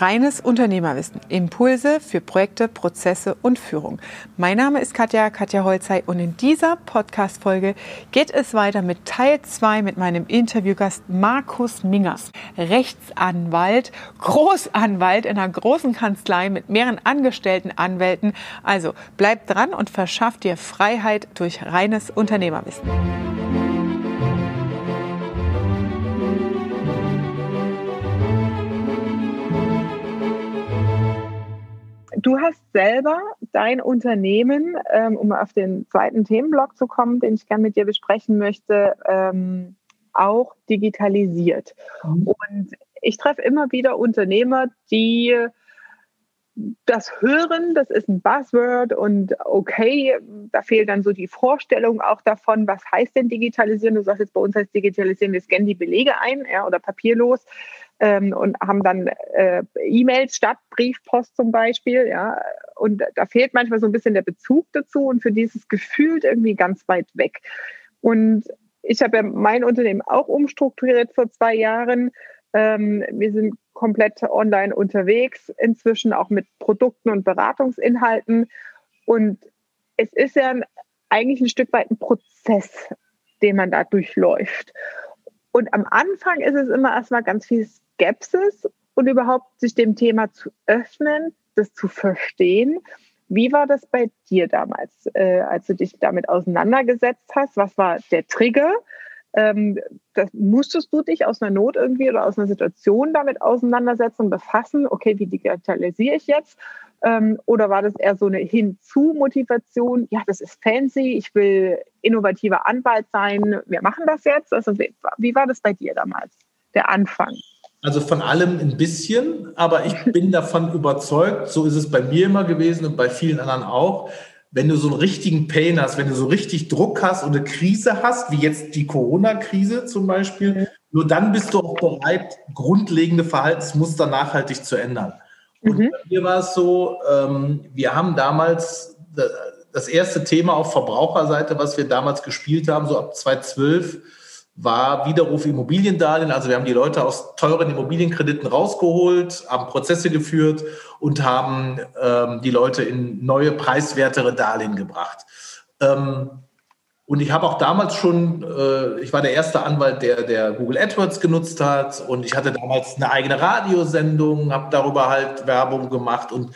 Reines Unternehmerwissen. Impulse für Projekte, Prozesse und Führung. Mein Name ist Katja, Katja Holzei und in dieser Podcast-Folge geht es weiter mit Teil 2 mit meinem Interviewgast Markus Mingers. Rechtsanwalt, Großanwalt in einer großen Kanzlei mit mehreren angestellten Anwälten. Also bleibt dran und verschafft dir Freiheit durch reines Unternehmerwissen. Du hast selber dein Unternehmen, ähm, um auf den zweiten Themenblock zu kommen, den ich gerne mit dir besprechen möchte, ähm, auch digitalisiert. Mhm. Und ich treffe immer wieder Unternehmer, die das Hören, das ist ein Buzzword und okay, da fehlt dann so die Vorstellung auch davon, was heißt denn digitalisieren? Du sagst jetzt bei uns heißt digitalisieren, wir scannen die Belege ein ja, oder papierlos ähm, und haben dann äh, E-Mails statt Briefpost zum Beispiel. Ja, und da fehlt manchmal so ein bisschen der Bezug dazu und für dieses Gefühl irgendwie ganz weit weg. Und ich habe ja mein Unternehmen auch umstrukturiert vor zwei Jahren. Ähm, wir sind komplett online unterwegs, inzwischen auch mit Produkten und Beratungsinhalten. Und es ist ja eigentlich ein Stück weit ein Prozess, den man da durchläuft. Und am Anfang ist es immer erstmal ganz viel Skepsis und überhaupt sich dem Thema zu öffnen, das zu verstehen. Wie war das bei dir damals, äh, als du dich damit auseinandergesetzt hast? Was war der Trigger? Ähm, das, musstest du dich aus einer Not irgendwie oder aus einer Situation damit auseinandersetzen befassen? Okay, wie digitalisiere ich jetzt? Ähm, oder war das eher so eine Hinzu-Motivation? Ja, das ist fancy, ich will innovativer Anwalt sein, wir machen das jetzt. Also wie, wie war das bei dir damals, der Anfang? Also von allem ein bisschen, aber ich bin davon überzeugt, so ist es bei mir immer gewesen und bei vielen anderen auch, wenn du so einen richtigen Pain hast, wenn du so richtig Druck hast und eine Krise hast, wie jetzt die Corona-Krise zum Beispiel, nur dann bist du auch bereit, grundlegende Verhaltensmuster nachhaltig zu ändern. Und mhm. bei mir war es so, ähm, wir haben damals das erste Thema auf Verbraucherseite, was wir damals gespielt haben, so ab 2012, war Widerruf Immobiliendarlehen. Also wir haben die Leute aus teuren Immobilienkrediten rausgeholt, haben Prozesse geführt und haben ähm, die Leute in neue, preiswertere Darlehen gebracht. Ähm, und ich habe auch damals schon, äh, ich war der erste Anwalt, der, der Google AdWords genutzt hat und ich hatte damals eine eigene Radiosendung, habe darüber halt Werbung gemacht und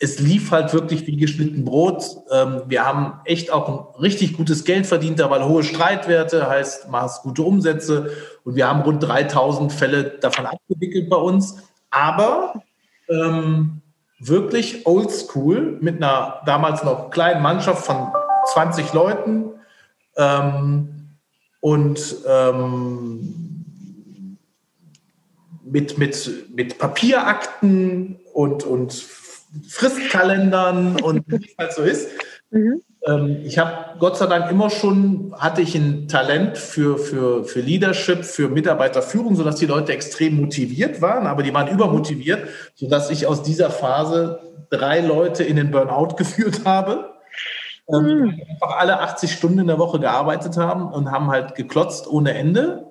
es lief halt wirklich wie geschnitten Brot. Ähm, wir haben echt auch ein richtig gutes Geld verdient, weil hohe Streitwerte heißt, machst gute Umsätze und wir haben rund 3000 Fälle davon abgewickelt bei uns. Aber ähm, wirklich oldschool mit einer damals noch kleinen Mannschaft von 20 Leuten ähm, und ähm, mit, mit, mit Papierakten und, und Fristkalendern und wie es halt so ist. Mhm. Ähm, ich habe Gott sei Dank immer schon, hatte ich ein Talent für, für, für Leadership, für Mitarbeiterführung, sodass die Leute extrem motiviert waren, aber die waren übermotiviert, sodass ich aus dieser Phase drei Leute in den Burnout geführt habe. Ähm, mhm. einfach alle 80 Stunden in der Woche gearbeitet haben und haben halt geklotzt ohne Ende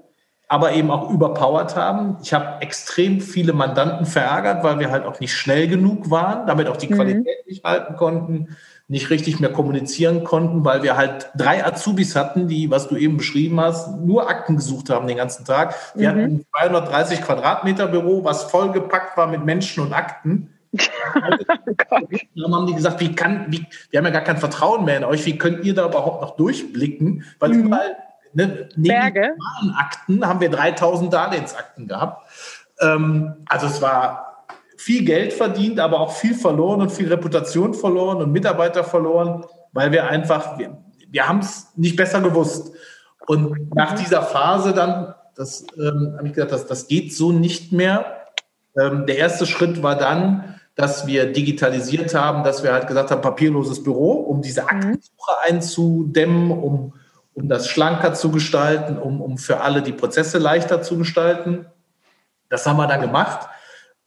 aber eben auch überpowered haben. Ich habe extrem viele Mandanten verärgert, weil wir halt auch nicht schnell genug waren, damit auch die mhm. Qualität nicht halten konnten, nicht richtig mehr kommunizieren konnten, weil wir halt drei Azubis hatten, die, was du eben beschrieben hast, nur Akten gesucht haben den ganzen Tag. Wir mhm. hatten ein 230 Quadratmeter Büro, was vollgepackt war mit Menschen und Akten. Darum haben die gesagt, wie kann, wie, wir haben ja gar kein Vertrauen mehr in euch, wie könnt ihr da überhaupt noch durchblicken? Weil mhm. überall Ne, neben den Akten haben wir 3000 Darlehensakten gehabt. Ähm, also es war viel Geld verdient, aber auch viel verloren und viel Reputation verloren und Mitarbeiter verloren, weil wir einfach, wir, wir haben es nicht besser gewusst. Und nach dieser Phase dann, das ähm, habe ich gedacht, das, das geht so nicht mehr. Ähm, der erste Schritt war dann, dass wir digitalisiert haben, dass wir halt gesagt haben, papierloses Büro, um diese mhm. Aktensuche einzudämmen, um um das schlanker zu gestalten, um, um für alle die Prozesse leichter zu gestalten. Das haben wir dann gemacht.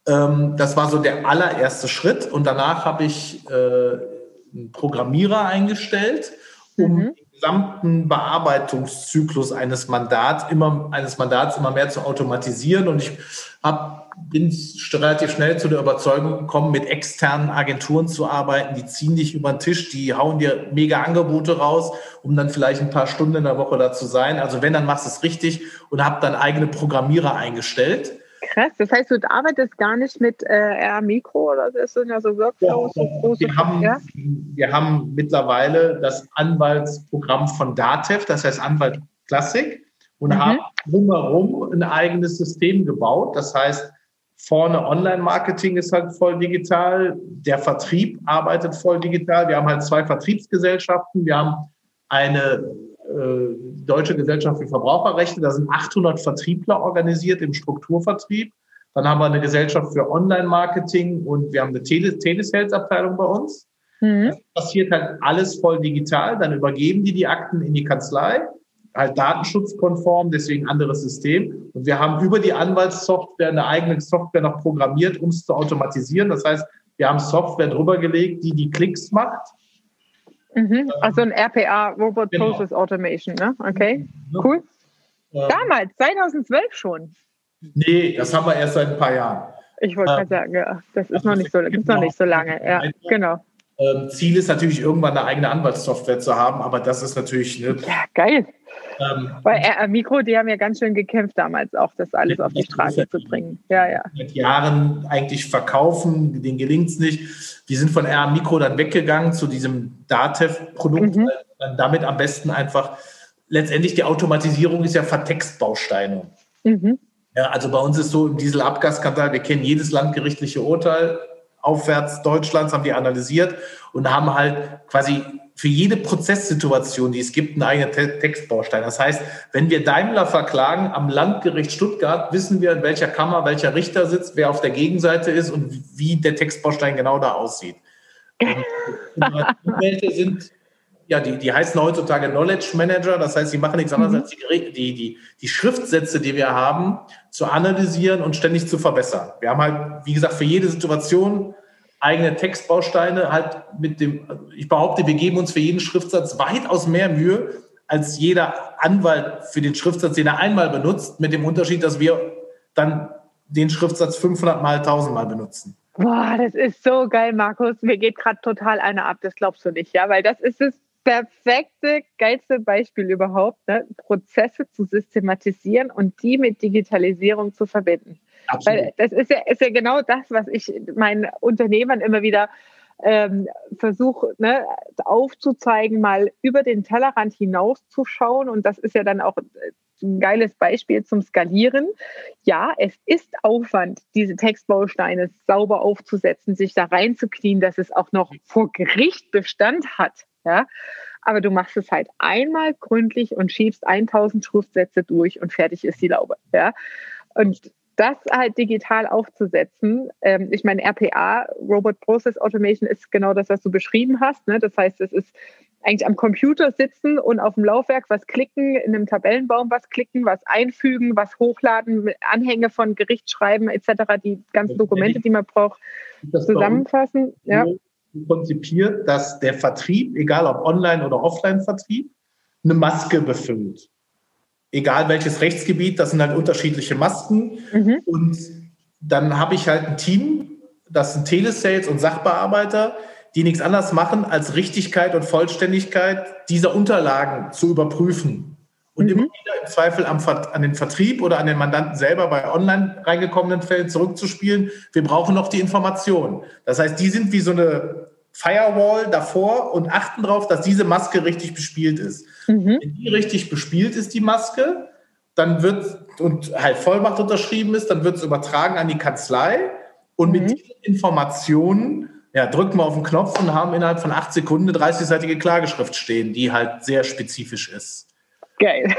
Ähm, das war so der allererste Schritt. Und danach habe ich äh, einen Programmierer eingestellt, um mhm. Gesamten Bearbeitungszyklus eines Mandats immer eines Mandats immer mehr zu automatisieren und ich hab, bin relativ schnell zu der Überzeugung gekommen, mit externen Agenturen zu arbeiten. Die ziehen dich über den Tisch, die hauen dir mega Angebote raus, um dann vielleicht ein paar Stunden in der Woche da zu sein. Also wenn, dann machst du es richtig und hab dann eigene Programmierer eingestellt krass. Das heißt, du arbeitest gar nicht mit äh, R-Mikro oder das sind ja so Workflows. Ja, so wir, haben, ja? wir haben mittlerweile das Anwaltsprogramm von DATEV, das heißt Anwalt Classic, und mhm. haben drumherum ein eigenes System gebaut. Das heißt, vorne Online-Marketing ist halt voll digital, der Vertrieb arbeitet voll digital. Wir haben halt zwei Vertriebsgesellschaften. Wir haben eine Deutsche Gesellschaft für Verbraucherrechte. Da sind 800 Vertriebler organisiert im Strukturvertrieb. Dann haben wir eine Gesellschaft für Online-Marketing und wir haben eine Tele Telesales-Abteilung bei uns. Mhm. Das passiert halt alles voll digital. Dann übergeben die die Akten in die Kanzlei, halt datenschutzkonform, deswegen anderes System. Und wir haben über die Anwaltssoftware eine eigene Software noch programmiert, um es zu automatisieren. Das heißt, wir haben Software drüber gelegt, die die Klicks macht Mhm. Ähm, also ein RPA, Robot genau. Process Automation, ne? Okay, cool. Ähm, Damals, 2012 schon. Nee, das haben wir erst seit ein paar Jahren. Ich wollte ähm, sagen, ja, das ist noch nicht so, gibt's noch nicht so lange. Ja, genau. Ähm, Ziel ist natürlich irgendwann eine eigene Anwaltssoftware zu haben, aber das ist natürlich. Ne, ja, geil. Ähm, Weil äh, Mikro, die haben ja ganz schön gekämpft damals auch, das alles auf die Straße zu bringen. Ja, ja. Seit Jahren eigentlich verkaufen, denen gelingt es nicht. Die sind von RA Mikro dann weggegangen zu diesem DATEV-Produkt, mhm. dann damit am besten einfach letztendlich die Automatisierung ist ja Vertextbausteine. Mhm. Ja, also bei uns ist so im Dieselabgasskandal, wir kennen jedes landgerichtliche Urteil aufwärts Deutschlands, haben die analysiert und haben halt quasi für jede Prozesssituation, die es gibt, einen eigenen Te Textbaustein. Das heißt, wenn wir Daimler verklagen am Landgericht Stuttgart, wissen wir, in welcher Kammer welcher Richter sitzt, wer auf der Gegenseite ist und wie der Textbaustein genau da aussieht. Anwälte sind, ja, die, die heißen heutzutage Knowledge Manager, das heißt, sie machen nichts anderes, mhm. als die, die, die, die Schriftsätze, die wir haben, zu analysieren und ständig zu verbessern. Wir haben halt, wie gesagt, für jede Situation eigene Textbausteine halt mit dem, ich behaupte, wir geben uns für jeden Schriftsatz weitaus mehr Mühe als jeder Anwalt für den Schriftsatz, den er einmal benutzt, mit dem Unterschied, dass wir dann den Schriftsatz 500 mal, 1000 mal benutzen. Boah, das ist so geil, Markus. Mir geht gerade total einer ab, das glaubst du nicht, ja, weil das ist das perfekte, geilste Beispiel überhaupt, ne? Prozesse zu systematisieren und die mit Digitalisierung zu verbinden. Absolut. Weil das ist ja, ist ja genau das, was ich meinen Unternehmern immer wieder ähm, versuche ne, aufzuzeigen, mal über den Tellerrand hinauszuschauen. Und das ist ja dann auch ein geiles Beispiel zum Skalieren. Ja, es ist Aufwand, diese Textbausteine sauber aufzusetzen, sich da reinzuknien, dass es auch noch vor Gericht Bestand hat. Ja, aber du machst es halt einmal gründlich und schiebst 1000 Schriftsätze durch und fertig ist die Laube. Ja, und das halt digital aufzusetzen. Ähm, ich meine, RPA, Robot Process Automation, ist genau das, was du beschrieben hast. Ne? Das heißt, es ist eigentlich am Computer sitzen und auf dem Laufwerk was klicken, in einem Tabellenbaum was klicken, was einfügen, was hochladen, Anhänge von Gerichtsschreiben etc., die ganzen Dokumente, die man braucht, zusammenfassen. Ja. Konzipiert, dass der Vertrieb, egal ob Online- oder Offline-Vertrieb, eine Maske befüllt egal welches Rechtsgebiet, das sind halt unterschiedliche Masken. Mhm. Und dann habe ich halt ein Team, das sind Telesales und Sachbearbeiter, die nichts anderes machen, als Richtigkeit und Vollständigkeit dieser Unterlagen zu überprüfen. Und mhm. immer wieder im Zweifel am, an den Vertrieb oder an den Mandanten selber bei online reingekommenen Fällen zurückzuspielen. Wir brauchen noch die Informationen. Das heißt, die sind wie so eine Firewall davor und achten darauf, dass diese Maske richtig bespielt ist. Mhm. Wenn die richtig bespielt ist, die Maske, dann wird und halt Vollmacht unterschrieben ist, dann wird es übertragen an die Kanzlei und mhm. mit diesen Informationen ja, drücken wir auf den Knopf und haben innerhalb von acht Sekunden eine 30-seitige Klageschrift stehen, die halt sehr spezifisch ist. Geil.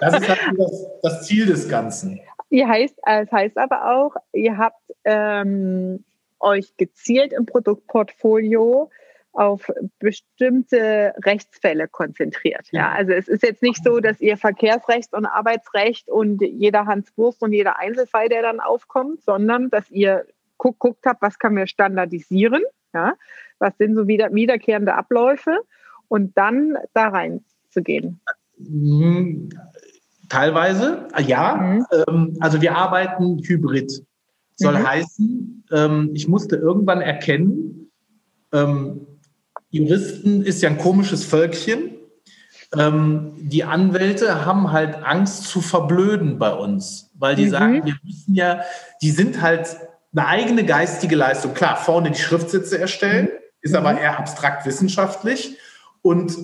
Das ist halt das, das Ziel des Ganzen. Ihr heißt, es heißt aber auch, ihr habt ähm, euch gezielt im Produktportfolio auf bestimmte Rechtsfälle konzentriert. Ja, also es ist jetzt nicht so, dass ihr Verkehrsrecht und Arbeitsrecht und jeder Hans Wurst und jeder Einzelfall, der dann aufkommt, sondern dass ihr guckt habt, was können wir standardisieren, ja, was sind so wieder, wiederkehrende Abläufe und dann da rein zu gehen? Hm, teilweise, ja. Mhm. Ähm, also wir arbeiten hybrid. Soll mhm. heißen, ähm, ich musste irgendwann erkennen, ähm, Juristen ist ja ein komisches Völkchen. die Anwälte haben halt Angst zu verblöden bei uns, weil die mhm. sagen, wir müssen ja, die sind halt eine eigene geistige Leistung. Klar, vorne die Schriftsitze erstellen, mhm. ist aber eher abstrakt wissenschaftlich. Und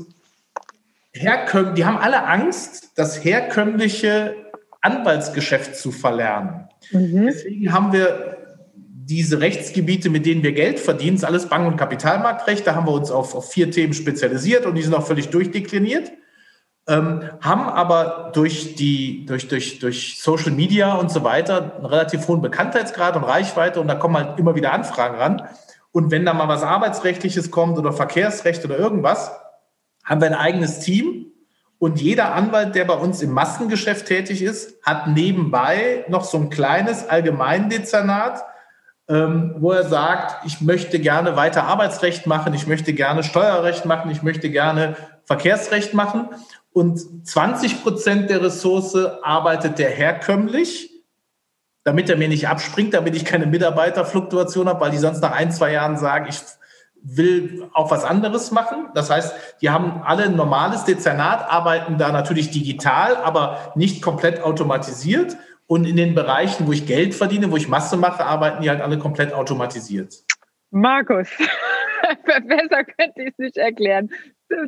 herkömm die haben alle Angst, das herkömmliche Anwaltsgeschäft zu verlernen. Mhm. Deswegen haben wir diese Rechtsgebiete, mit denen wir Geld verdienen, ist alles Bank- und Kapitalmarktrecht. Da haben wir uns auf, auf vier Themen spezialisiert und die sind auch völlig durchdekliniert. Ähm, haben aber durch, die, durch, durch, durch Social Media und so weiter einen relativ hohen Bekanntheitsgrad und Reichweite und da kommen halt immer wieder Anfragen ran. Und wenn da mal was Arbeitsrechtliches kommt oder Verkehrsrecht oder irgendwas, haben wir ein eigenes Team und jeder Anwalt, der bei uns im Massengeschäft tätig ist, hat nebenbei noch so ein kleines Allgemeindezernat, ähm, wo er sagt, ich möchte gerne weiter Arbeitsrecht machen, ich möchte gerne Steuerrecht machen, ich möchte gerne Verkehrsrecht machen. Und 20 Prozent der Ressource arbeitet der herkömmlich, damit er mir nicht abspringt, damit ich keine Mitarbeiterfluktuation habe, weil die sonst nach ein, zwei Jahren sagen, ich will auch was anderes machen. Das heißt, die haben alle ein normales Dezernat, arbeiten da natürlich digital, aber nicht komplett automatisiert. Und in den Bereichen, wo ich Geld verdiene, wo ich Masse mache, arbeiten die halt alle komplett automatisiert. Markus, besser könnte ich es nicht erklären.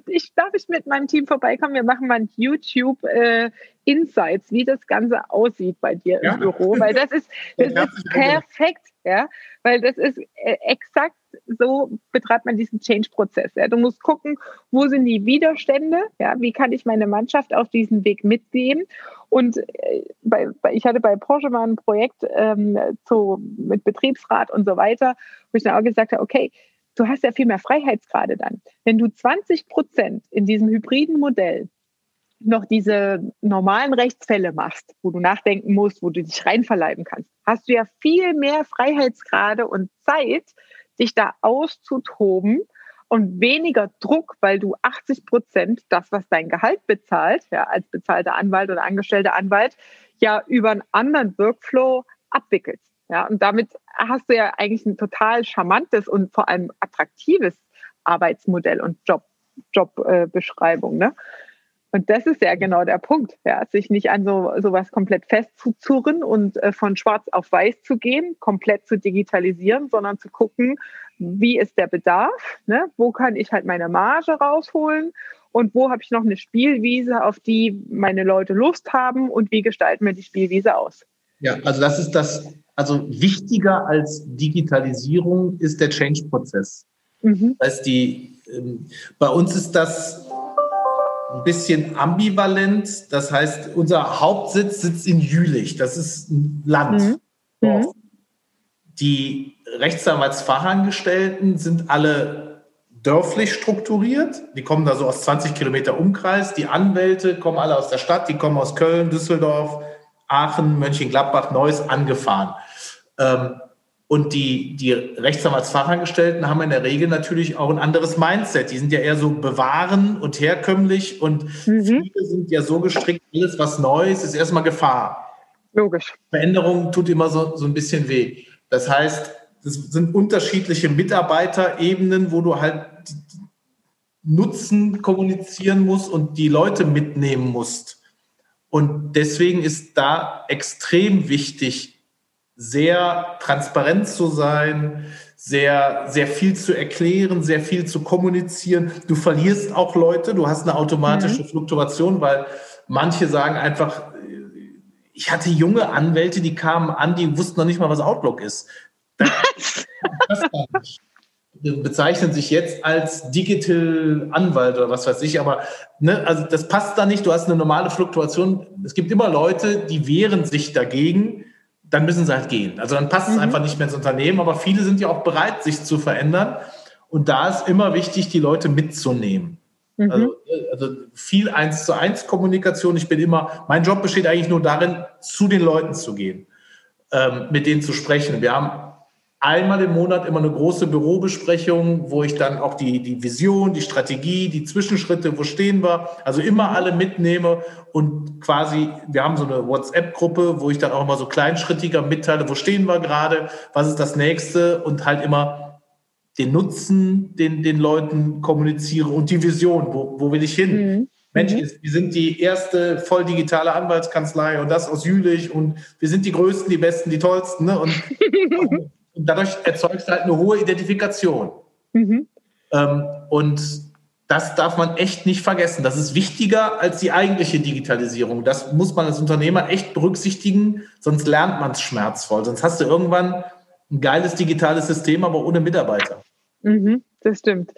Ich darf ich mit meinem Team vorbeikommen. Wir machen mal ein YouTube äh, Insights, wie das Ganze aussieht bei dir ja. im Büro, weil das ist, das ist perfekt, ja, weil das ist äh, exakt so betreibt man diesen Change-Prozess. Ja. Du musst gucken, wo sind die Widerstände, ja, wie kann ich meine Mannschaft auf diesen Weg mitnehmen. Und äh, bei, bei, ich hatte bei Porsche mal ein Projekt ähm, zu, mit Betriebsrat und so weiter, wo ich dann auch gesagt habe, okay, du hast ja viel mehr Freiheitsgrade dann. Wenn du 20 Prozent in diesem hybriden Modell noch diese normalen Rechtsfälle machst, wo du nachdenken musst, wo du dich reinverleiben kannst, hast du ja viel mehr Freiheitsgrade und Zeit, dich da auszutoben und weniger Druck, weil du 80 Prozent das, was dein Gehalt bezahlt, ja, als bezahlter Anwalt oder angestellter Anwalt, ja über einen anderen Workflow abwickelst. Ja, und damit hast du ja eigentlich ein total charmantes und vor allem attraktives Arbeitsmodell und Job, Jobbeschreibung. Äh, ne? Und das ist ja genau der Punkt, ja, sich nicht an so sowas komplett festzuzurren und äh, von schwarz auf weiß zu gehen, komplett zu digitalisieren, sondern zu gucken, wie ist der Bedarf, ne? wo kann ich halt meine Marge rausholen und wo habe ich noch eine Spielwiese, auf die meine Leute Lust haben und wie gestalten wir die Spielwiese aus. Ja, also das ist das, also wichtiger als Digitalisierung ist der Change-Prozess. Mhm. Das heißt, die, ähm, bei uns ist das ein bisschen ambivalent. Das heißt, unser Hauptsitz sitzt in Jülich. Das ist ein Land. Mhm. mhm. Die Rechtsanwaltsfachangestellten sind alle dörflich strukturiert. Die kommen da so aus 20 Kilometer Umkreis. Die Anwälte kommen alle aus der Stadt. Die kommen aus Köln, Düsseldorf, Aachen, Mönchengladbach, Neuss angefahren. Ähm, und die, die Rechtsanwaltsfachangestellten haben in der Regel natürlich auch ein anderes Mindset. Die sind ja eher so bewahren und herkömmlich und mhm. viele sind ja so gestrickt, alles was Neues ist erstmal Gefahr. Logisch. Veränderung tut immer so, so ein bisschen weh. Das heißt, das sind unterschiedliche Mitarbeiterebenen, wo du halt Nutzen kommunizieren musst und die Leute mitnehmen musst. Und deswegen ist da extrem wichtig, sehr transparent zu sein, sehr, sehr viel zu erklären, sehr viel zu kommunizieren. Du verlierst auch Leute, du hast eine automatische mhm. Fluktuation, weil manche sagen einfach, ich hatte junge Anwälte, die kamen an, die wussten noch nicht mal, was Outlook ist. Das, das bezeichnen sich jetzt als Digital Anwalt oder was weiß ich, aber ne, also das passt da nicht. Du hast eine normale Fluktuation. Es gibt immer Leute, die wehren sich dagegen dann müssen sie halt gehen. Also dann passt mhm. es einfach nicht mehr ins Unternehmen, aber viele sind ja auch bereit, sich zu verändern. Und da ist immer wichtig, die Leute mitzunehmen. Mhm. Also, also, viel eins zu eins Kommunikation. Ich bin immer, mein Job besteht eigentlich nur darin, zu den Leuten zu gehen, ähm, mit denen zu sprechen. Wir haben einmal im Monat immer eine große Bürobesprechung, wo ich dann auch die, die Vision, die Strategie, die Zwischenschritte, wo stehen wir, also immer alle mitnehme und quasi, wir haben so eine WhatsApp-Gruppe, wo ich dann auch immer so kleinschrittiger mitteile, wo stehen wir gerade, was ist das nächste und halt immer den Nutzen den, den Leuten kommuniziere und die Vision, wo, wo will ich hin? Mhm. Mensch, mhm. wir sind die erste voll digitale Anwaltskanzlei und das aus Jülich und wir sind die Größten, die Besten, die Tollsten. Ne? Und, und dadurch erzeugst du halt eine hohe Identifikation. Mhm. Ähm, und das darf man echt nicht vergessen. Das ist wichtiger als die eigentliche Digitalisierung. Das muss man als Unternehmer echt berücksichtigen, sonst lernt man es schmerzvoll. Sonst hast du irgendwann ein geiles digitales System, aber ohne Mitarbeiter. Mhm, das stimmt.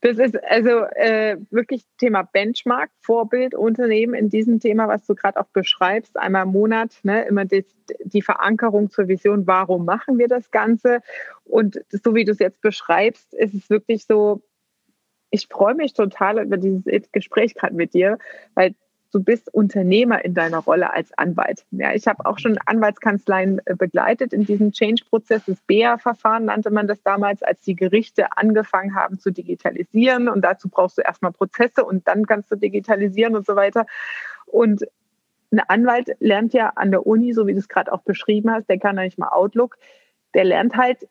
Das ist also äh, wirklich Thema Benchmark, Vorbild, Unternehmen in diesem Thema, was du gerade auch beschreibst, einmal im Monat, ne, immer die, die, Verankerung zur Vision, warum machen wir das Ganze? Und so wie du es jetzt beschreibst, ist es wirklich so, ich freue mich total über dieses Gespräch gerade mit dir, weil du bist Unternehmer in deiner Rolle als Anwalt. Ja, ich habe auch schon Anwaltskanzleien äh, begleitet in diesem Change-Prozess. Das BEA-Verfahren nannte man das damals, als die Gerichte angefangen haben zu digitalisieren. Und dazu brauchst du erstmal Prozesse und dann kannst du digitalisieren und so weiter. Und ein Anwalt lernt ja an der Uni, so wie du es gerade auch beschrieben hast, der kann ja nicht mal Outlook, der lernt halt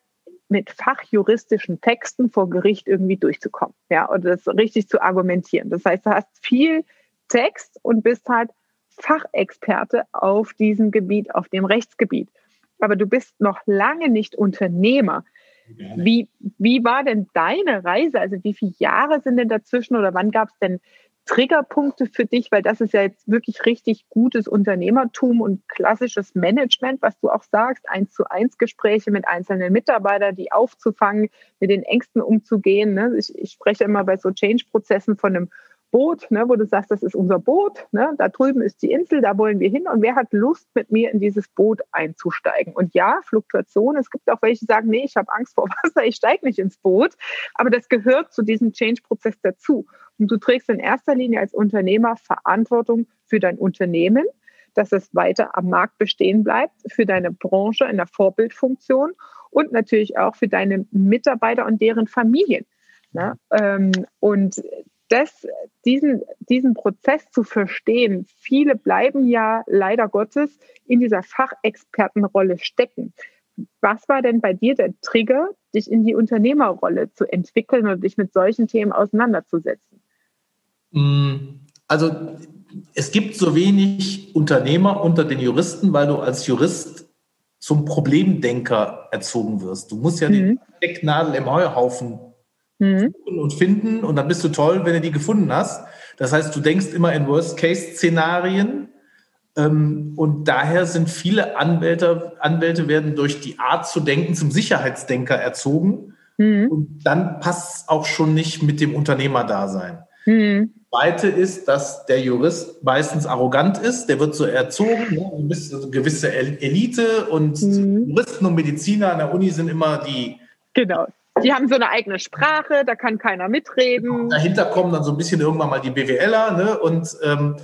mit fachjuristischen Texten vor Gericht irgendwie durchzukommen, ja, und das richtig zu argumentieren. Das heißt, du hast viel Text und bist halt Fachexperte auf diesem Gebiet, auf dem Rechtsgebiet. Aber du bist noch lange nicht Unternehmer. Wie, wie war denn deine Reise? Also wie viele Jahre sind denn dazwischen oder wann gab es denn Triggerpunkte für dich? Weil das ist ja jetzt wirklich richtig gutes Unternehmertum und klassisches Management, was du auch sagst, eins zu eins Gespräche mit einzelnen Mitarbeitern, die aufzufangen, mit den Ängsten umzugehen. Ne? Ich, ich spreche immer bei so Change-Prozessen von einem Boot, ne, wo du sagst, das ist unser Boot, ne, da drüben ist die Insel, da wollen wir hin und wer hat Lust, mit mir in dieses Boot einzusteigen? Und ja, Fluktuation, es gibt auch welche, die sagen, nee, ich habe Angst vor Wasser, ich steige nicht ins Boot, aber das gehört zu diesem Change-Prozess dazu. Und du trägst in erster Linie als Unternehmer Verantwortung für dein Unternehmen, dass es weiter am Markt bestehen bleibt, für deine Branche in der Vorbildfunktion und natürlich auch für deine Mitarbeiter und deren Familien. Ne? Ähm, und das, diesen, diesen Prozess zu verstehen, viele bleiben ja leider Gottes in dieser Fachexpertenrolle stecken. Was war denn bei dir der Trigger, dich in die Unternehmerrolle zu entwickeln und dich mit solchen Themen auseinanderzusetzen? Mm, also es gibt so wenig Unternehmer unter den Juristen, weil du als Jurist zum Problemdenker erzogen wirst. Du musst ja mhm. den Stecknadel im Heuhaufen mhm. und finden und dann bist du toll, wenn du die gefunden hast. Das heißt, du denkst immer in Worst-Case-Szenarien ähm, und daher sind viele Anwälte, Anwälte werden durch die Art zu denken zum Sicherheitsdenker erzogen mhm. und dann passt es auch schon nicht mit dem Unternehmerdasein. Mhm. Zweite ist, dass der Jurist meistens arrogant ist. Der wird so erzogen. Ne? Du bist eine gewisse Elite und mhm. Juristen und Mediziner an der Uni sind immer die, genau. Die haben so eine eigene Sprache, da kann keiner mitreden. Dahinter kommen dann so ein bisschen irgendwann mal die BWLer. Ne? Und, ähm,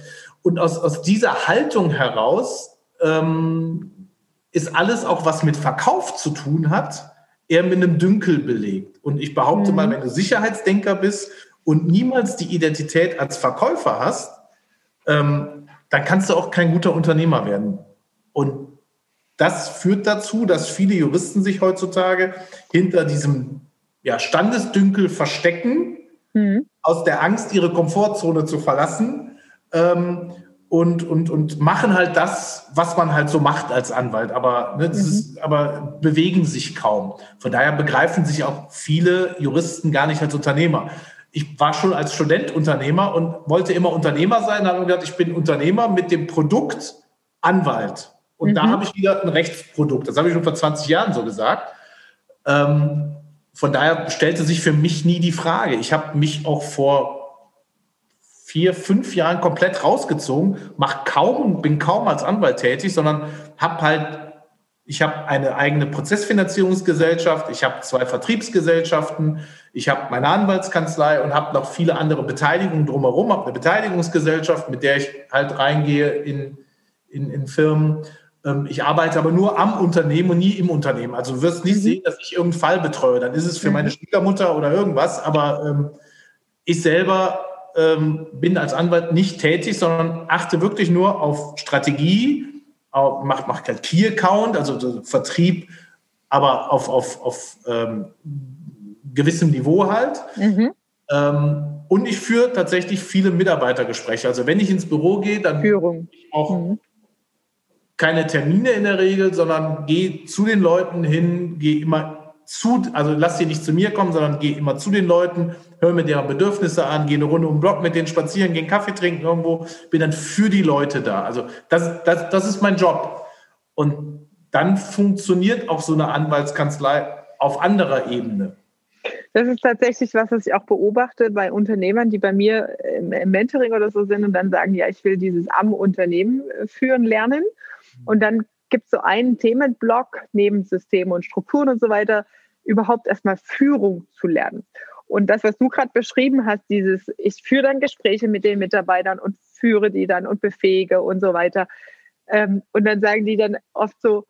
und aus, aus dieser Haltung heraus ähm, ist alles auch, was mit Verkauf zu tun hat, eher mit einem Dünkel belegt. Und ich behaupte mhm. mal, wenn du Sicherheitsdenker bist und niemals die Identität als Verkäufer hast, ähm, dann kannst du auch kein guter Unternehmer werden. Und das führt dazu, dass viele Juristen sich heutzutage hinter diesem ja, Standesdünkel verstecken, mhm. aus der Angst, ihre Komfortzone zu verlassen ähm, und, und, und machen halt das, was man halt so macht als Anwalt, aber, ne, mhm. ist, aber bewegen sich kaum. Von daher begreifen sich auch viele Juristen gar nicht als Unternehmer. Ich war schon als Student Unternehmer und wollte immer Unternehmer sein. Da habe ich gedacht, ich bin Unternehmer mit dem Produkt Anwalt. Und mhm. da habe ich wieder ein Rechtsprodukt. Das habe ich schon vor 20 Jahren so gesagt. Ähm, von daher stellte sich für mich nie die Frage. Ich habe mich auch vor vier, fünf Jahren komplett rausgezogen, mach kaum, bin kaum als Anwalt tätig, sondern habe halt, ich habe eine eigene Prozessfinanzierungsgesellschaft, ich habe zwei Vertriebsgesellschaften, ich habe meine Anwaltskanzlei und habe noch viele andere Beteiligungen drumherum, habe eine Beteiligungsgesellschaft, mit der ich halt reingehe in, in, in Firmen ich arbeite aber nur am Unternehmen und nie im Unternehmen. Also du wirst nicht mhm. sehen, dass ich irgendeinen Fall betreue. Dann ist es für mhm. meine Schwiegermutter oder irgendwas. Aber ähm, ich selber ähm, bin als Anwalt nicht tätig, sondern achte wirklich nur auf Strategie, auf, macht, macht kein Key Account, also Vertrieb, aber auf, auf, auf ähm, gewissem Niveau halt. Mhm. Ähm, und ich führe tatsächlich viele Mitarbeitergespräche. Also wenn ich ins Büro gehe, dann Führung. auch mhm. Keine Termine in der Regel, sondern gehe zu den Leuten hin, gehe immer zu, also lass sie nicht zu mir kommen, sondern gehe immer zu den Leuten, höre mir deren Bedürfnisse an, gehe eine Runde um den Block mit denen spazieren, gehe einen Kaffee trinken irgendwo, bin dann für die Leute da. Also das, das, das ist mein Job. Und dann funktioniert auch so eine Anwaltskanzlei auf anderer Ebene. Das ist tatsächlich was, was ich auch beobachte bei Unternehmern, die bei mir im Mentoring oder so sind und dann sagen, ja, ich will dieses am Unternehmen führen lernen. Und dann gibt es so einen Themenblock neben Systemen und Strukturen und so weiter, überhaupt erstmal Führung zu lernen. Und das, was du gerade beschrieben hast, dieses, ich führe dann Gespräche mit den Mitarbeitern und führe die dann und befähige und so weiter. Ähm, und dann sagen die dann oft so,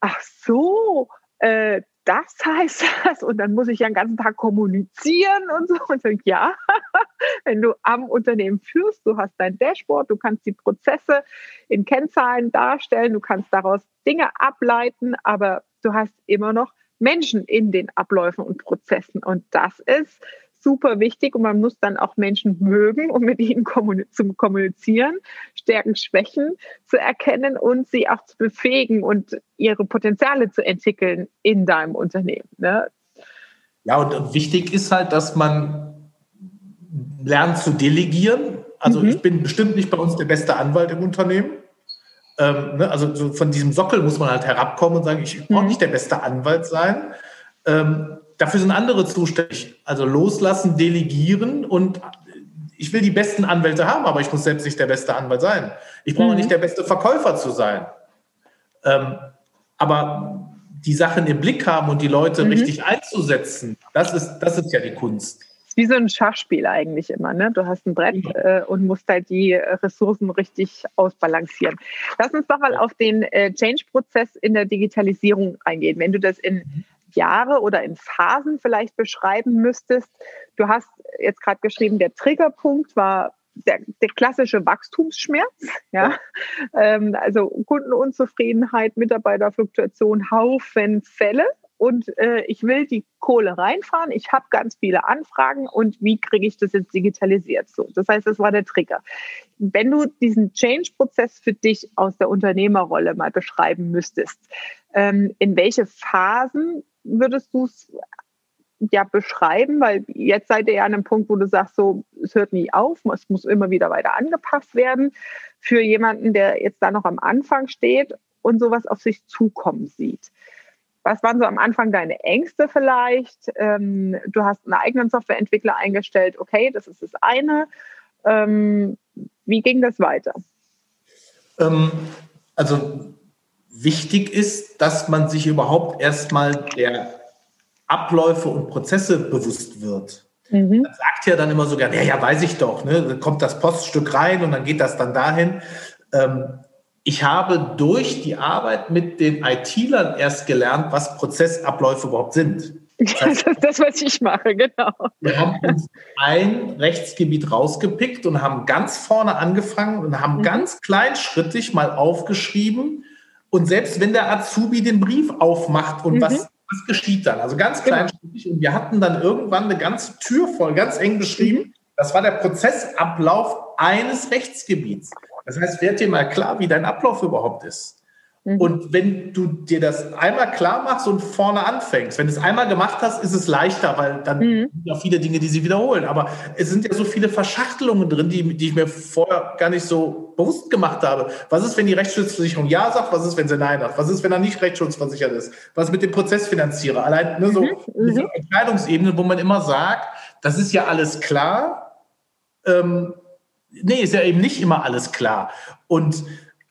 ach so, äh, das heißt das und dann muss ich ja den ganzen Tag kommunizieren und so. Und dann, ja, wenn du am Unternehmen führst, du hast dein Dashboard, du kannst die Prozesse in Kennzahlen darstellen, du kannst daraus Dinge ableiten, aber du hast immer noch Menschen in den Abläufen und Prozessen. Und das ist super wichtig und man muss dann auch Menschen mögen, um mit ihnen zu kommunizieren, Stärken, Schwächen zu erkennen und sie auch zu befähigen und ihre Potenziale zu entwickeln in deinem Unternehmen. Ne? Ja, und wichtig ist halt, dass man lernt zu delegieren. Also mhm. ich bin bestimmt nicht bei uns der beste Anwalt im Unternehmen. Ähm, ne? Also so von diesem Sockel muss man halt herabkommen und sagen, ich mhm. brauche nicht der beste Anwalt sein. Ähm, Dafür sind andere zuständig. Also loslassen, delegieren und ich will die besten Anwälte haben, aber ich muss selbst nicht der beste Anwalt sein. Ich brauche mhm. nicht der beste Verkäufer zu sein. Ähm, aber die Sachen im Blick haben und die Leute mhm. richtig einzusetzen, das ist, das ist ja die Kunst. ist wie so ein Schachspiel eigentlich immer. Ne? Du hast ein Brett äh, und musst halt die Ressourcen richtig ausbalancieren. Lass uns doch mal auf den äh, Change-Prozess in der Digitalisierung eingehen. Wenn du das in mhm. Jahre oder in Phasen vielleicht beschreiben müsstest. Du hast jetzt gerade geschrieben, der Triggerpunkt war der, der klassische Wachstumsschmerz, ja, ähm, also Kundenunzufriedenheit, Mitarbeiterfluktuation, Haufen Fälle und äh, ich will die Kohle reinfahren, ich habe ganz viele Anfragen und wie kriege ich das jetzt digitalisiert? So, das heißt, das war der Trigger. Wenn du diesen Change-Prozess für dich aus der Unternehmerrolle mal beschreiben müsstest, ähm, in welche Phasen würdest du es ja beschreiben? Weil jetzt seid ihr ja an einem Punkt, wo du sagst, so, es hört nie auf, es muss immer wieder weiter angepasst werden. Für jemanden, der jetzt da noch am Anfang steht und sowas auf sich zukommen sieht. Was waren so am Anfang deine Ängste vielleicht? Ähm, du hast einen eigenen Softwareentwickler eingestellt, okay, das ist das eine. Ähm, wie ging das weiter? Ähm, also wichtig ist, dass man sich überhaupt erstmal der Abläufe und Prozesse bewusst wird. Mhm. Man sagt ja dann immer so gerne, ja, ja, weiß ich doch, ne? dann kommt das Poststück rein und dann geht das dann dahin. Ähm, ich habe durch die Arbeit mit den IT-Lern erst gelernt, was Prozessabläufe überhaupt sind. Das, heißt, das ist das, was ich mache, genau. Wir haben uns ein Rechtsgebiet rausgepickt und haben ganz vorne angefangen und haben mhm. ganz kleinschrittig mal aufgeschrieben, und selbst wenn der Azubi den Brief aufmacht und mhm. was, was geschieht dann? Also ganz genau. kleinschrittig. Und wir hatten dann irgendwann eine ganze Tür voll, ganz eng beschrieben. Mhm. Das war der Prozessablauf eines Rechtsgebiets. Das heißt, werd dir mal klar, wie dein Ablauf überhaupt ist. Mhm. Und wenn du dir das einmal klar machst und vorne anfängst, wenn du es einmal gemacht hast, ist es leichter, weil dann mhm. sind ja viele Dinge, die sie wiederholen. Aber es sind ja so viele Verschachtelungen drin, die, die ich mir vorher gar nicht so bewusst gemacht habe. Was ist, wenn die Rechtsschutzversicherung Ja sagt? Was ist, wenn sie Nein sagt? Was ist, wenn er nicht rechtsschutzversichert ist? Was mit dem Prozessfinanzierer? Allein ne, so mhm. mhm. Entscheidungsebene, wo man immer sagt, das ist ja alles klar. Ähm, nee, ist ja eben nicht immer alles klar. Und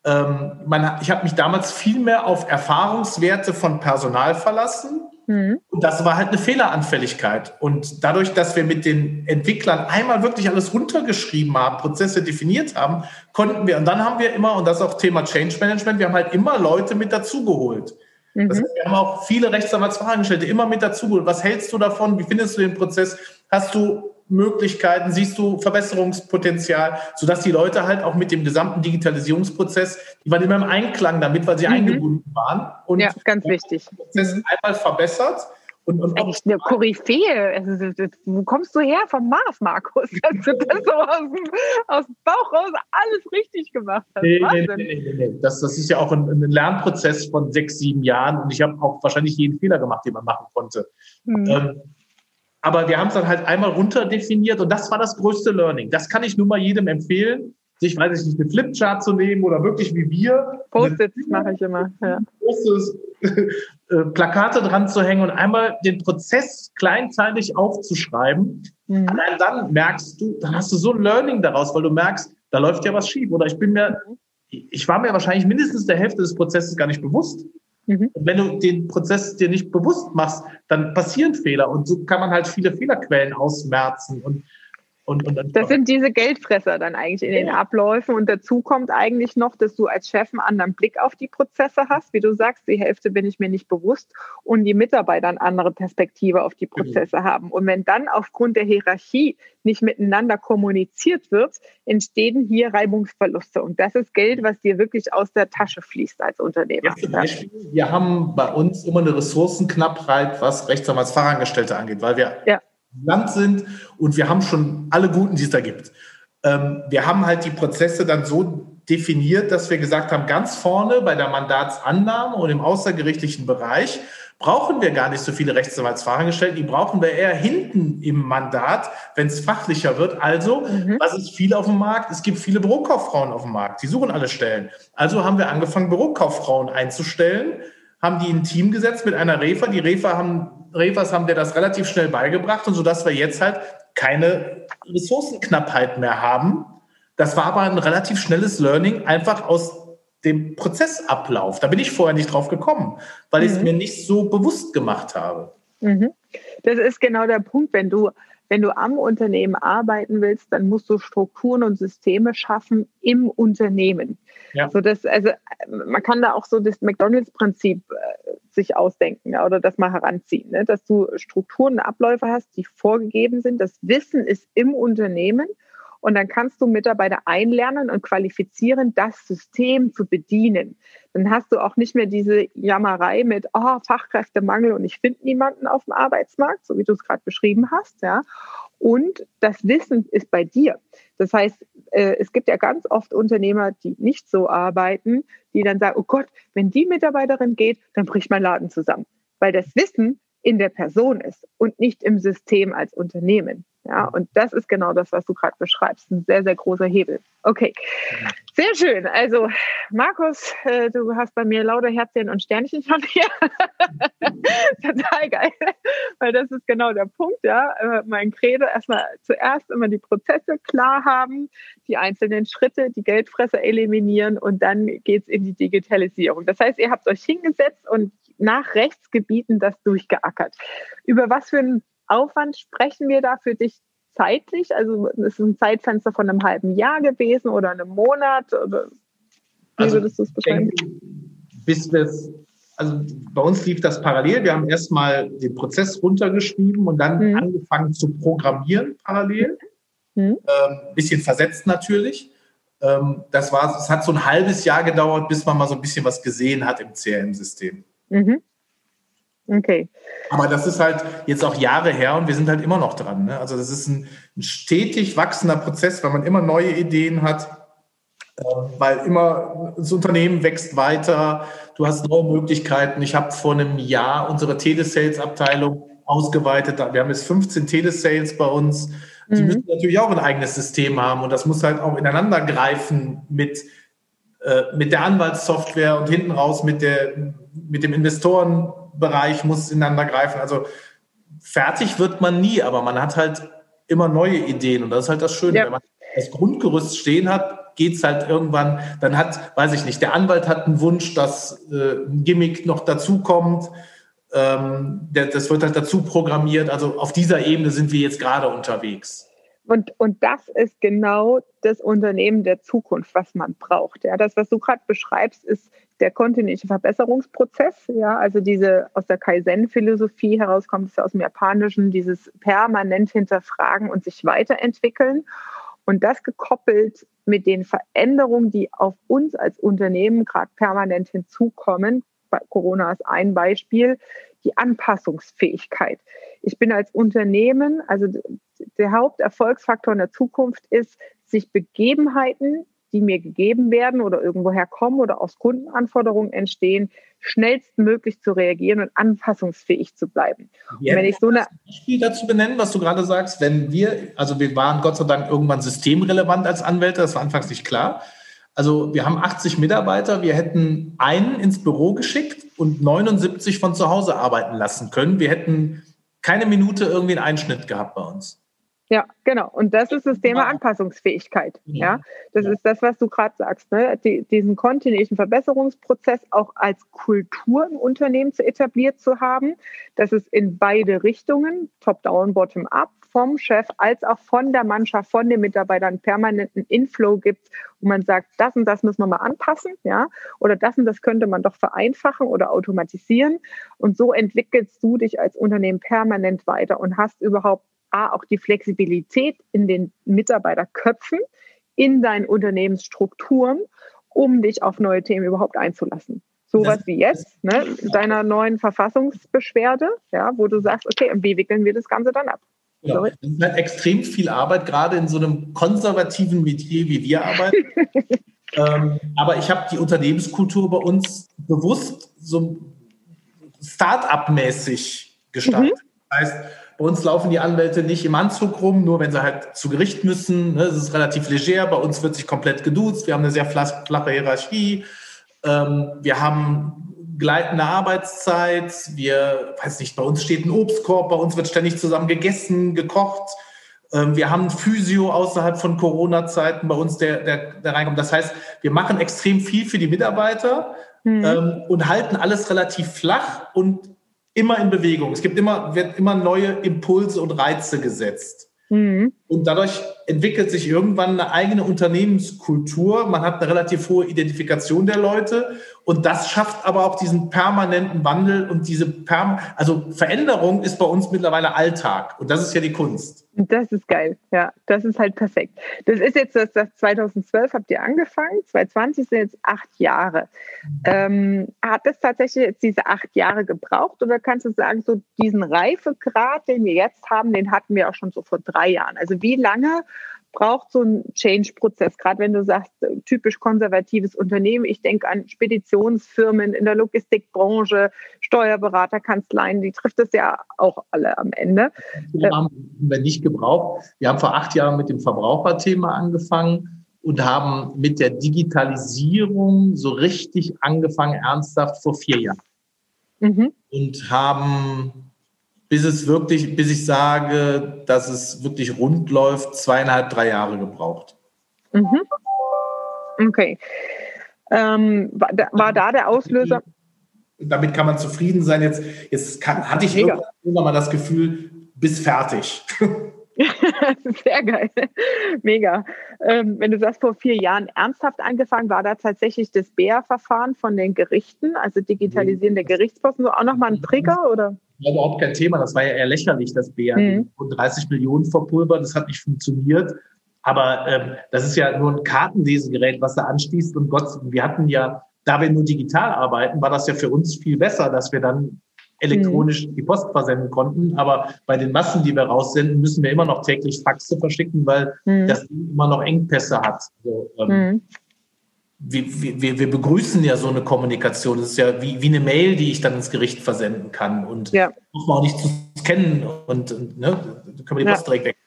ähm, man, ich habe mich damals viel mehr auf Erfahrungswerte von Personal verlassen Mhm. Und das war halt eine Fehleranfälligkeit. Und dadurch, dass wir mit den Entwicklern einmal wirklich alles runtergeschrieben haben, Prozesse definiert haben, konnten wir, und dann haben wir immer, und das ist auch Thema Change Management, wir haben halt immer Leute mit dazugeholt. Mhm. Das heißt, wir haben auch viele Rechtsanwaltsfragen gestellt, immer mit dazugeholt. Was hältst du davon? Wie findest du den Prozess? Hast du Möglichkeiten, siehst du Verbesserungspotenzial, sodass die Leute halt auch mit dem gesamten Digitalisierungsprozess, die waren immer im Einklang damit, weil sie mhm. eingebunden waren. Und ja, ganz wichtig. Prozess mhm. einmal verbessert. Und, und Echt eine Koryphäe. Wo kommst du her vom Mars, Markus? Dass du das so aus dem, aus dem Bauch raus alles richtig gemacht hast. Nee, nee, nee, nee. Das, das ist ja auch ein, ein Lernprozess von sechs, sieben Jahren. Und ich habe auch wahrscheinlich jeden Fehler gemacht, den man machen konnte. Mhm. Ähm, aber wir haben es dann halt einmal runterdefiniert und das war das größte Learning. Das kann ich nur mal jedem empfehlen, sich, weiß ich nicht, eine Flipchart zu nehmen oder wirklich wie wir. Post-its mache ich immer. Ja. Äh, Plakate dran zu hängen und einmal den Prozess kleinteilig aufzuschreiben. Mhm. Allein dann merkst du, dann hast du so ein Learning daraus, weil du merkst, da läuft ja was schief. Oder ich bin mir, mhm. ich war mir wahrscheinlich mindestens der Hälfte des Prozesses gar nicht bewusst. Mhm. wenn du den Prozess dir nicht bewusst machst, dann passieren Fehler und so kann man halt viele Fehlerquellen ausmerzen und und, und das sind diese Geldfresser dann eigentlich in ja. den Abläufen. Und dazu kommt eigentlich noch, dass du als Chef einen anderen Blick auf die Prozesse hast. Wie du sagst, die Hälfte bin ich mir nicht bewusst und die Mitarbeiter eine andere Perspektive auf die genau. Prozesse mhm. haben. Und wenn dann aufgrund der Hierarchie nicht miteinander kommuniziert wird, entstehen hier Reibungsverluste. Und das ist Geld, was dir wirklich aus der Tasche fließt als Unternehmer. Ja, zum Beispiel, wir haben bei uns immer eine Ressourcenknappheit, was Rechtsanwaltsfachangestellte angeht, weil wir ja Land sind und wir haben schon alle Guten, die es da gibt. Ähm, wir haben halt die Prozesse dann so definiert, dass wir gesagt haben, ganz vorne bei der Mandatsannahme und im außergerichtlichen Bereich brauchen wir gar nicht so viele Rechtsanwaltsfachangestellte, die brauchen wir eher hinten im Mandat, wenn es fachlicher wird. Also, mhm. was ist viel auf dem Markt? Es gibt viele Bürokauffrauen auf dem Markt, die suchen alle Stellen. Also haben wir angefangen, Bürokauffrauen einzustellen, haben die in ein Team gesetzt mit einer Refa. Die Refa haben Refers haben dir das relativ schnell beigebracht und so dass wir jetzt halt keine Ressourcenknappheit mehr haben. Das war aber ein relativ schnelles Learning, einfach aus dem Prozessablauf. Da bin ich vorher nicht drauf gekommen, weil mhm. ich es mir nicht so bewusst gemacht habe. Mhm. Das ist genau der Punkt, wenn du wenn du am Unternehmen arbeiten willst, dann musst du Strukturen und Systeme schaffen im Unternehmen. Ja. So dass, also man kann da auch so das McDonalds-Prinzip äh, sich ausdenken oder das mal heranziehen, ne? dass du Strukturen und Abläufe hast, die vorgegeben sind. Das Wissen ist im Unternehmen und dann kannst du Mitarbeiter einlernen und qualifizieren, das System zu bedienen. Dann hast du auch nicht mehr diese Jammerei mit oh, Fachkräftemangel und ich finde niemanden auf dem Arbeitsmarkt, so wie du es gerade beschrieben hast. Ja. Und das Wissen ist bei dir. Das heißt, äh, es gibt ja ganz oft Unternehmer, die nicht so arbeiten, die dann sagen, oh Gott, wenn die Mitarbeiterin geht, dann bricht mein Laden zusammen. Weil das Wissen in der Person ist und nicht im System als Unternehmen. Ja, und das ist genau das, was du gerade beschreibst. Ein sehr, sehr großer Hebel. Okay, sehr schön. Also, Markus, äh, du hast bei mir lauter Herzchen und Sternchen von dir. Total geil, weil das ist genau der Punkt. Ja, äh, mein Credo erstmal zuerst immer die Prozesse klar haben, die einzelnen Schritte, die Geldfresser eliminieren und dann geht es in die Digitalisierung. Das heißt, ihr habt euch hingesetzt und nach Rechtsgebieten das durchgeackert. Über was für ein Aufwand sprechen wir da für dich zeitlich? Also ist es ein Zeitfenster von einem halben Jahr gewesen oder einem Monat? Oder wie also, würdest du es beschreiben? bis wir also bei uns lief das parallel. Wir haben erstmal den Prozess runtergeschrieben und dann mhm. angefangen zu programmieren parallel. Mhm. Ähm, bisschen versetzt natürlich. Ähm, das war, es hat so ein halbes Jahr gedauert, bis man mal so ein bisschen was gesehen hat im CRM-System. Mhm. Okay. Aber das ist halt jetzt auch Jahre her und wir sind halt immer noch dran. Ne? Also das ist ein, ein, stetig wachsender Prozess, weil man immer neue Ideen hat, äh, weil immer das Unternehmen wächst weiter, du hast neue Möglichkeiten. Ich habe vor einem Jahr unsere Telesales-Abteilung ausgeweitet. Wir haben jetzt 15 Telesales bei uns. Die mhm. müssen natürlich auch ein eigenes System haben und das muss halt auch ineinander greifen mit, äh, mit der Anwaltssoftware und hinten raus mit, der, mit dem Investoren Bereich muss ineinander greifen. Also fertig wird man nie, aber man hat halt immer neue Ideen und das ist halt das Schöne. Ja. Wenn man das Grundgerüst stehen hat, geht es halt irgendwann, dann hat, weiß ich nicht, der Anwalt hat einen Wunsch, dass äh, ein Gimmick noch dazukommt. Ähm, das wird halt dazu programmiert. Also auf dieser Ebene sind wir jetzt gerade unterwegs. Und, und das ist genau das Unternehmen der Zukunft, was man braucht. Ja, das, was du gerade beschreibst, ist der kontinuierliche Verbesserungsprozess. Ja, also diese aus der Kaizen-Philosophie herauskommt es ja aus dem Japanischen, dieses permanent hinterfragen und sich weiterentwickeln. Und das gekoppelt mit den Veränderungen, die auf uns als Unternehmen gerade permanent hinzukommen. Corona ist ein Beispiel, die Anpassungsfähigkeit. Ich bin als Unternehmen, also der Haupterfolgsfaktor in der Zukunft ist, sich Begebenheiten, die mir gegeben werden oder irgendwoher kommen oder aus Kundenanforderungen entstehen, schnellstmöglich zu reagieren und anpassungsfähig zu bleiben. Ja, wenn ich so eine Beispiel dazu benennen, was du gerade sagst, wenn wir, also wir waren Gott sei Dank irgendwann systemrelevant als Anwälte, das war anfangs nicht klar. Also wir haben 80 Mitarbeiter, wir hätten einen ins Büro geschickt und 79 von zu Hause arbeiten lassen können. Wir hätten keine Minute irgendwie einen Einschnitt gehabt bei uns. Ja, genau. Und das ist das Thema Anpassungsfähigkeit. Ja, das ja. ist das, was du gerade sagst. Ne? Die, diesen kontinuierlichen Verbesserungsprozess auch als Kultur im Unternehmen zu etabliert zu haben, dass es in beide Richtungen, top-down, bottom-up, vom Chef als auch von der Mannschaft, von den Mitarbeitern permanenten Inflow gibt, wo man sagt, das und das müssen wir mal anpassen, ja, oder das und das könnte man doch vereinfachen oder automatisieren. Und so entwickelst du dich als Unternehmen permanent weiter und hast überhaupt A, auch die Flexibilität in den Mitarbeiterköpfen, in deinen Unternehmensstrukturen, um dich auf neue Themen überhaupt einzulassen. Sowas wie jetzt, ne, deiner neuen Verfassungsbeschwerde, ja, wo du sagst, okay, wie wickeln wir das Ganze dann ab? Ja, das ist halt extrem viel Arbeit, gerade in so einem konservativen Metier, wie wir arbeiten. ähm, aber ich habe die Unternehmenskultur bei uns bewusst so Start-up-mäßig gestaltet. Mhm. Das heißt, bei uns laufen die Anwälte nicht im Anzug rum, nur wenn sie halt zu Gericht müssen. Es ist relativ leger. Bei uns wird sich komplett geduzt. Wir haben eine sehr flache Hierarchie. Ähm, wir haben gleitende Arbeitszeit. Wir, weiß nicht, bei uns steht ein Obstkorb. Bei uns wird ständig zusammen gegessen, gekocht. Ähm, wir haben Physio außerhalb von Corona-Zeiten bei uns, der, der, der reinkommt. Das heißt, wir machen extrem viel für die Mitarbeiter mhm. ähm, und halten alles relativ flach und immer in Bewegung. Es gibt immer, wird immer neue Impulse und Reize gesetzt. Mhm. Und dadurch entwickelt sich irgendwann eine eigene Unternehmenskultur. Man hat eine relativ hohe Identifikation der Leute und das schafft aber auch diesen permanenten Wandel und diese Perm also Veränderung ist bei uns mittlerweile Alltag und das ist ja die Kunst. Das ist geil, ja, das ist halt perfekt. Das ist jetzt das, das 2012 habt ihr angefangen, 2020 sind jetzt acht Jahre. Ähm, hat es tatsächlich jetzt diese acht Jahre gebraucht oder kannst du sagen, so diesen Reifegrad, den wir jetzt haben, den hatten wir auch schon so vor drei Jahren? Also wie lange braucht so ein Change-Prozess, gerade wenn du sagst, äh, typisch konservatives Unternehmen. Ich denke an Speditionsfirmen in der Logistikbranche, Steuerberaterkanzleien, die trifft es ja auch alle am Ende. Die haben wir nicht gebraucht. Wir haben vor acht Jahren mit dem Verbraucherthema angefangen und haben mit der Digitalisierung so richtig angefangen, ernsthaft vor vier Jahren. Mhm. Und haben bis es wirklich, bis ich sage, dass es wirklich rund läuft, zweieinhalb, drei Jahre gebraucht. Mhm. Okay. Ähm, war, war, da der Auslöser? Damit kann man zufrieden sein. Jetzt, jetzt kann, hatte ich Mega. irgendwann mal das Gefühl, bis fertig. Sehr geil. Mega. Ähm, wenn du sagst, vor vier Jahren ernsthaft angefangen, war da tatsächlich das BEA-Verfahren von den Gerichten, also Digitalisieren der Gerichtsposten, so auch nochmal ein Trigger oder? war überhaupt kein Thema. Das war ja eher lächerlich, das BRD. Mhm. Und 30 Millionen verpulvert, das hat nicht funktioniert. Aber ähm, das ist ja nur ein Kartenlesegerät, was da anschließt. Und Gott, wir hatten ja, da wir nur digital arbeiten, war das ja für uns viel besser, dass wir dann elektronisch mhm. die Post versenden konnten. Aber bei den Massen, die wir raussenden, müssen wir immer noch täglich Faxe verschicken, weil mhm. das immer noch Engpässe hat. Also, ähm, mhm wir, wir, wir begrüßen ja so eine Kommunikation. Das ist ja wie, wie eine Mail, die ich dann ins Gericht versenden kann. Und ja. muss man auch nicht zu scannen und, und ne, da können wir die Post direkt weg.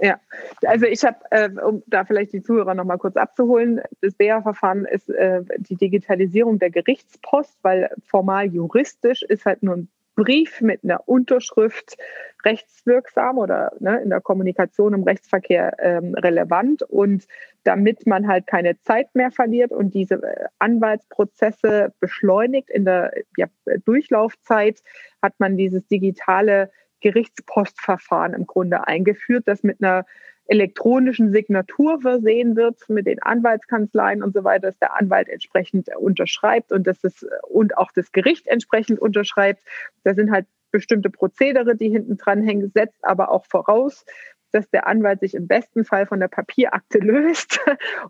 Ja, also ich habe, äh, um da vielleicht die Zuhörer noch mal kurz abzuholen, das BEA-Verfahren ist äh, die Digitalisierung der Gerichtspost, weil formal juristisch ist halt nur ein Brief mit einer Unterschrift rechtswirksam oder ne, in der Kommunikation im Rechtsverkehr ähm, relevant. Und damit man halt keine Zeit mehr verliert und diese äh, Anwaltsprozesse beschleunigt in der ja, Durchlaufzeit, hat man dieses digitale Gerichtspostverfahren im Grunde eingeführt, das mit einer elektronischen Signatur versehen wird mit den Anwaltskanzleien und so weiter, dass der Anwalt entsprechend unterschreibt und dass es und auch das Gericht entsprechend unterschreibt. Da sind halt bestimmte Prozedere, die hinten dran hängen, setzt aber auch voraus, dass der Anwalt sich im besten Fall von der Papierakte löst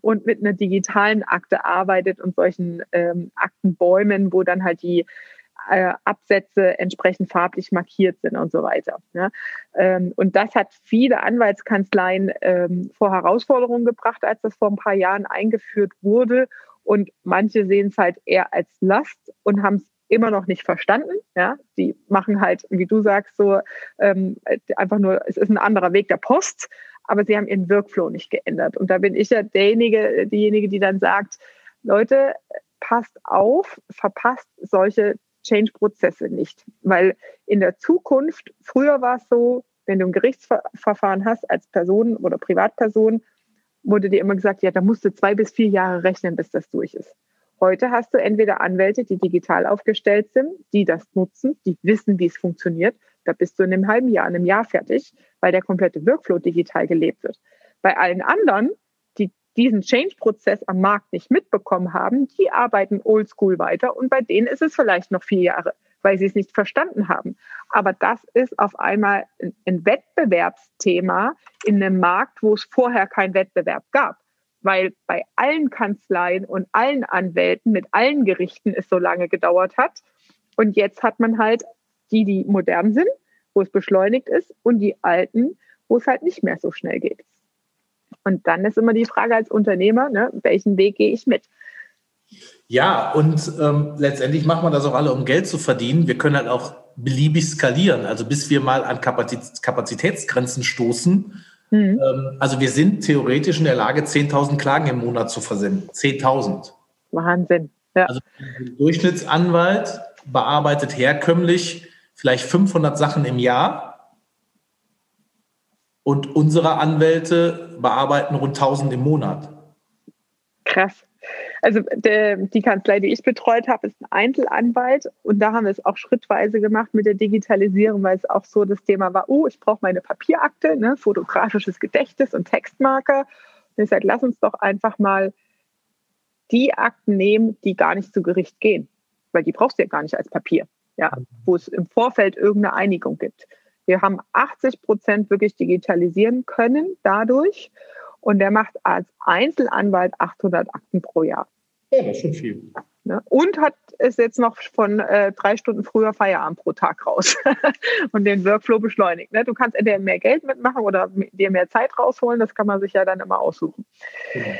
und mit einer digitalen Akte arbeitet und solchen ähm, Aktenbäumen, wo dann halt die äh, Absätze entsprechend farblich markiert sind und so weiter. Ja. Ähm, und das hat viele Anwaltskanzleien ähm, vor Herausforderungen gebracht, als das vor ein paar Jahren eingeführt wurde. Und manche sehen es halt eher als Last und haben es immer noch nicht verstanden. Ja, die machen halt, wie du sagst, so ähm, einfach nur, es ist ein anderer Weg der Post, aber sie haben ihren Workflow nicht geändert. Und da bin ich ja derjenige, diejenige, die dann sagt, Leute, passt auf, verpasst solche Change-Prozesse nicht. Weil in der Zukunft, früher war es so, wenn du ein Gerichtsverfahren hast als Person oder Privatperson, wurde dir immer gesagt, ja, da musst du zwei bis vier Jahre rechnen, bis das durch ist. Heute hast du entweder Anwälte, die digital aufgestellt sind, die das nutzen, die wissen, wie es funktioniert. Da bist du in einem halben Jahr, in einem Jahr fertig, weil der komplette Workflow digital gelebt wird. Bei allen anderen diesen Change-Prozess am Markt nicht mitbekommen haben, die arbeiten oldschool weiter und bei denen ist es vielleicht noch vier Jahre, weil sie es nicht verstanden haben. Aber das ist auf einmal ein Wettbewerbsthema in einem Markt, wo es vorher keinen Wettbewerb gab. Weil bei allen Kanzleien und allen Anwälten mit allen Gerichten es so lange gedauert hat. Und jetzt hat man halt die, die modern sind, wo es beschleunigt ist, und die alten, wo es halt nicht mehr so schnell geht. Und dann ist immer die Frage als Unternehmer, ne, welchen Weg gehe ich mit? Ja, und ähm, letztendlich macht man das auch alle, um Geld zu verdienen. Wir können halt auch beliebig skalieren, also bis wir mal an Kapazitätsgrenzen stoßen. Mhm. Ähm, also wir sind theoretisch in der Lage, 10.000 Klagen im Monat zu versenden. 10.000. Wahnsinn. Ja. Also ein Durchschnittsanwalt bearbeitet herkömmlich vielleicht 500 Sachen im Jahr und unsere Anwälte bearbeiten rund 1000 im Monat. Krass. Also der, die Kanzlei, die ich betreut habe, ist ein Einzelanwalt und da haben wir es auch schrittweise gemacht mit der Digitalisierung, weil es auch so das Thema war, oh, ich brauche meine Papierakte, ne, fotografisches Gedächtnis und Textmarker. Und ich sage, lass uns doch einfach mal die Akten nehmen, die gar nicht zu Gericht gehen, weil die brauchst du ja gar nicht als Papier, ja, wo es im Vorfeld irgendeine Einigung gibt. Wir haben 80 Prozent wirklich digitalisieren können dadurch. Und der macht als Einzelanwalt 800 Akten pro Jahr. Ja, das ist schon viel. Ne? Und hat es jetzt noch von äh, drei Stunden früher Feierabend pro Tag raus und den Workflow beschleunigt. Ne? Du kannst entweder mehr Geld mitmachen oder dir mehr Zeit rausholen. Das kann man sich ja dann immer aussuchen. Genau.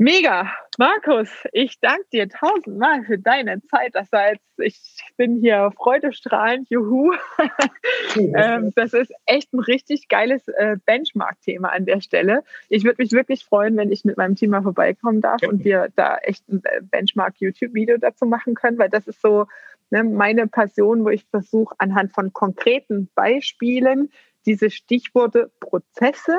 Mega, Markus, ich danke dir tausendmal für deine Zeit. Das war jetzt, ich bin hier freudestrahlend, juhu. ähm, das ist echt ein richtig geiles äh, Benchmark-Thema an der Stelle. Ich würde mich wirklich freuen, wenn ich mit meinem Team mal vorbeikommen darf und wir da echt ein äh, Benchmark-YouTube-Video dazu machen können, weil das ist so ne, meine Passion, wo ich versuche, anhand von konkreten Beispielen diese Stichworte Prozesse,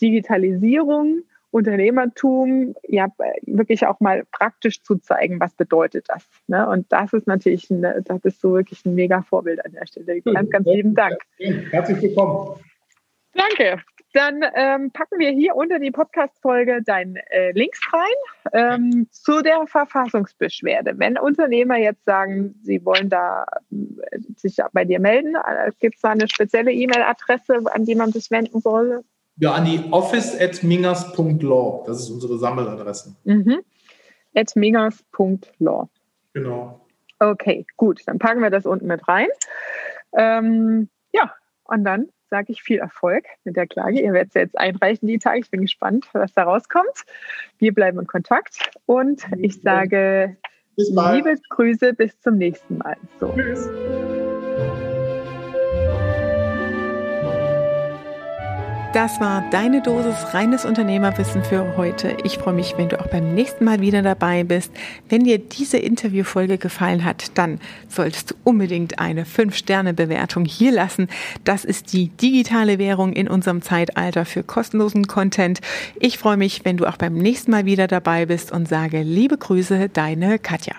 Digitalisierung, Unternehmertum ja wirklich auch mal praktisch zu zeigen, was bedeutet das. Ne? Und das ist natürlich, eine, da bist du wirklich ein mega Vorbild an der Stelle. Ganz, ganz lieben Dank. Herzlich willkommen. Danke. Dann ähm, packen wir hier unter die Podcast-Folge deinen äh, Links rein ähm, zu der Verfassungsbeschwerde. Wenn Unternehmer jetzt sagen, sie wollen da äh, sich bei dir melden, äh, gibt es da eine spezielle E-Mail-Adresse, an die man sich wenden soll? Ja, an die office.mingers.law. Das ist unsere Sammeladresse. Mhm. At mingers.law. Genau. Okay, gut. Dann packen wir das unten mit rein. Ähm, ja, und dann sage ich viel Erfolg mit der Klage. Ihr werdet es jetzt einreichen die Tage. Ich bin gespannt, was da rauskommt. Wir bleiben in Kontakt und ich sage liebe Grüße, bis zum nächsten Mal. So. Tschüss. Das war deine Dosis reines Unternehmerwissen für heute. Ich freue mich, wenn du auch beim nächsten Mal wieder dabei bist. Wenn dir diese Interviewfolge gefallen hat, dann solltest du unbedingt eine 5-Sterne-Bewertung hier lassen. Das ist die digitale Währung in unserem Zeitalter für kostenlosen Content. Ich freue mich, wenn du auch beim nächsten Mal wieder dabei bist und sage liebe Grüße, deine Katja.